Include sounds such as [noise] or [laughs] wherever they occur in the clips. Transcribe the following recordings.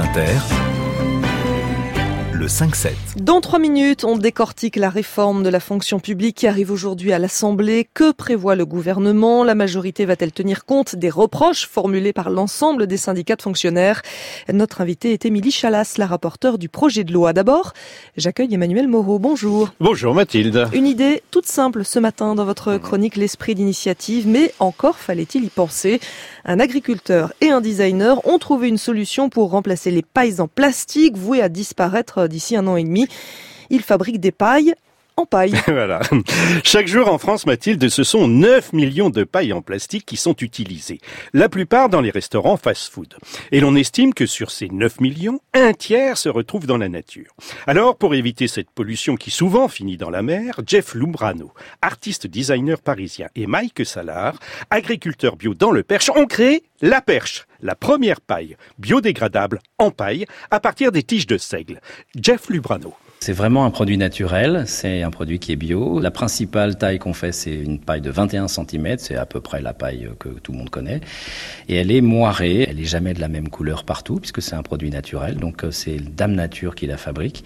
Inter, le 5-7. Dans trois minutes, on décortique la réforme de la fonction publique qui arrive aujourd'hui à l'Assemblée. Que prévoit le gouvernement? La majorité va-t-elle tenir compte des reproches formulés par l'ensemble des syndicats de fonctionnaires? Notre invitée est Émilie Chalas, la rapporteure du projet de loi. D'abord, j'accueille Emmanuel Moreau. Bonjour. Bonjour Mathilde. Une idée toute simple ce matin dans votre chronique L'esprit d'initiative, mais encore fallait-il y penser. Un agriculteur et un designer ont trouvé une solution pour remplacer les pailles en plastique vouées à disparaître d'ici un an et demi. Ils fabriquent des pailles en paille. [laughs] voilà. Chaque jour en France, Mathilde, ce sont 9 millions de pailles en plastique qui sont utilisées. La plupart dans les restaurants fast-food. Et l'on estime que sur ces 9 millions, un tiers se retrouve dans la nature. Alors, pour éviter cette pollution qui souvent finit dans la mer, Jeff Lumbrano, artiste designer parisien, et Mike Salard, agriculteur bio dans le Perche, ont créé la perche, la première paille biodégradable en paille à partir des tiges de seigle. Jeff Lubrano. C'est vraiment un produit naturel, c'est un produit qui est bio. La principale taille qu'on fait, c'est une paille de 21 cm, c'est à peu près la paille que tout le monde connaît. Et elle est moirée, elle est jamais de la même couleur partout, puisque c'est un produit naturel, donc euh, c'est Dame Nature qui la fabrique.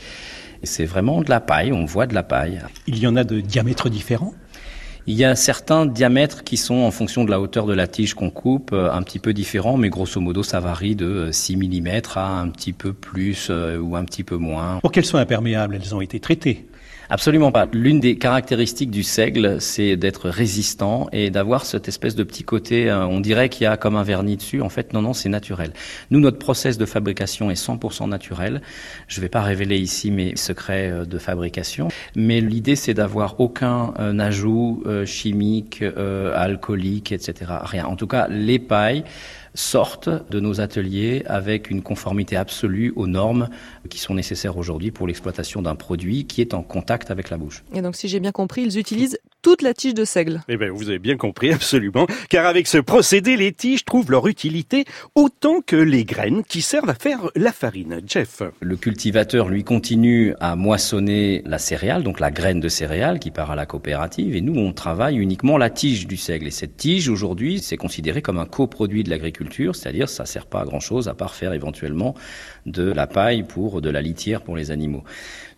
Et c'est vraiment de la paille, on voit de la paille. Il y en a de diamètres différents? Il y a certains diamètres qui sont en fonction de la hauteur de la tige qu'on coupe euh, un petit peu différents, mais grosso modo ça varie de 6 mm à un petit peu plus euh, ou un petit peu moins. Pour qu'elles soient imperméables, elles ont été traitées Absolument pas. L'une des caractéristiques du seigle, c'est d'être résistant et d'avoir cette espèce de petit côté, euh, on dirait qu'il y a comme un vernis dessus. En fait, non, non, c'est naturel. Nous, notre process de fabrication est 100% naturel. Je ne vais pas révéler ici mes secrets euh, de fabrication, mais l'idée, c'est d'avoir aucun euh, ajout chimique, alcoolique, etc. Rien. En tout cas, les pailles sortent de nos ateliers avec une conformité absolue aux normes qui sont nécessaires aujourd'hui pour l'exploitation d'un produit qui est en contact Et donc, si j'ai bien compris, ils utilisent toute la tige de seigle. Eh bien, vous avez bien compris, [laughs] absolument. Car avec ce procédé, les tiges trouvent leur utilité autant que les graines qui servent à faire la farine. Jeff. Le cultivateur, lui, continue à moissonner la céréale, donc la graine de céréale qui part à la coopérative. Et nous, on travaille uniquement la tige du seigle. Et cette tige, aujourd'hui, c'est considéré comme un coproduit de l'agriculture, c'est-à-dire ça sert pas à grand chose à part faire éventuellement de la paille pour de la litière pour les animaux.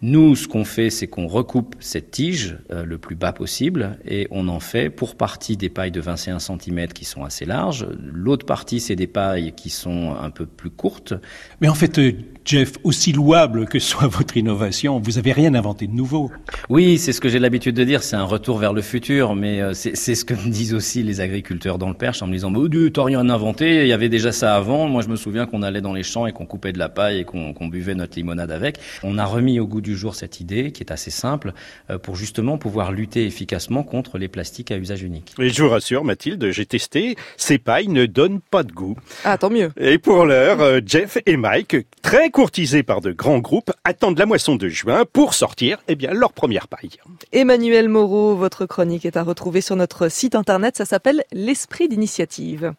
Nous, ce qu'on fait, c'est qu'on recoupe cette tige euh, le plus bas possible et on en fait pour partie des pailles de 21 cm qui sont assez larges. L'autre partie, c'est des pailles qui sont un peu plus courtes. Mais en fait, euh, Jeff, aussi louable que soit [laughs] votre innovation, vous avez rien inventé de nouveau. Oui, c'est ce que j'ai l'habitude de dire, c'est un retour vers le futur, mais euh, c'est ce que me disent aussi les agriculteurs dans le Perche en me disant oh, « t'as rien inventé, il y avait déjà ça avant ». Moi, je me souviens qu'on allait dans les champs et qu'on coupait de la paille et qu'on buvait notre limonade avec. On a remis au goût du jour cette idée, qui est assez simple, euh, pour justement pouvoir lutter efficacement contre les plastiques à usage unique. Et je vous rassure, Mathilde, j'ai testé, ces pailles ne donnent pas de goût. Ah, tant mieux. Et pour l'heure, euh, Jeff et Mike, très courtisés par de grands groupes, attendent la moisson de juin pour sortir eh bien, leur première paille. Emmanuel Moreau, votre chronique est à retrouver sur notre site internet. Ça s'appelle L'Esprit d'initiative.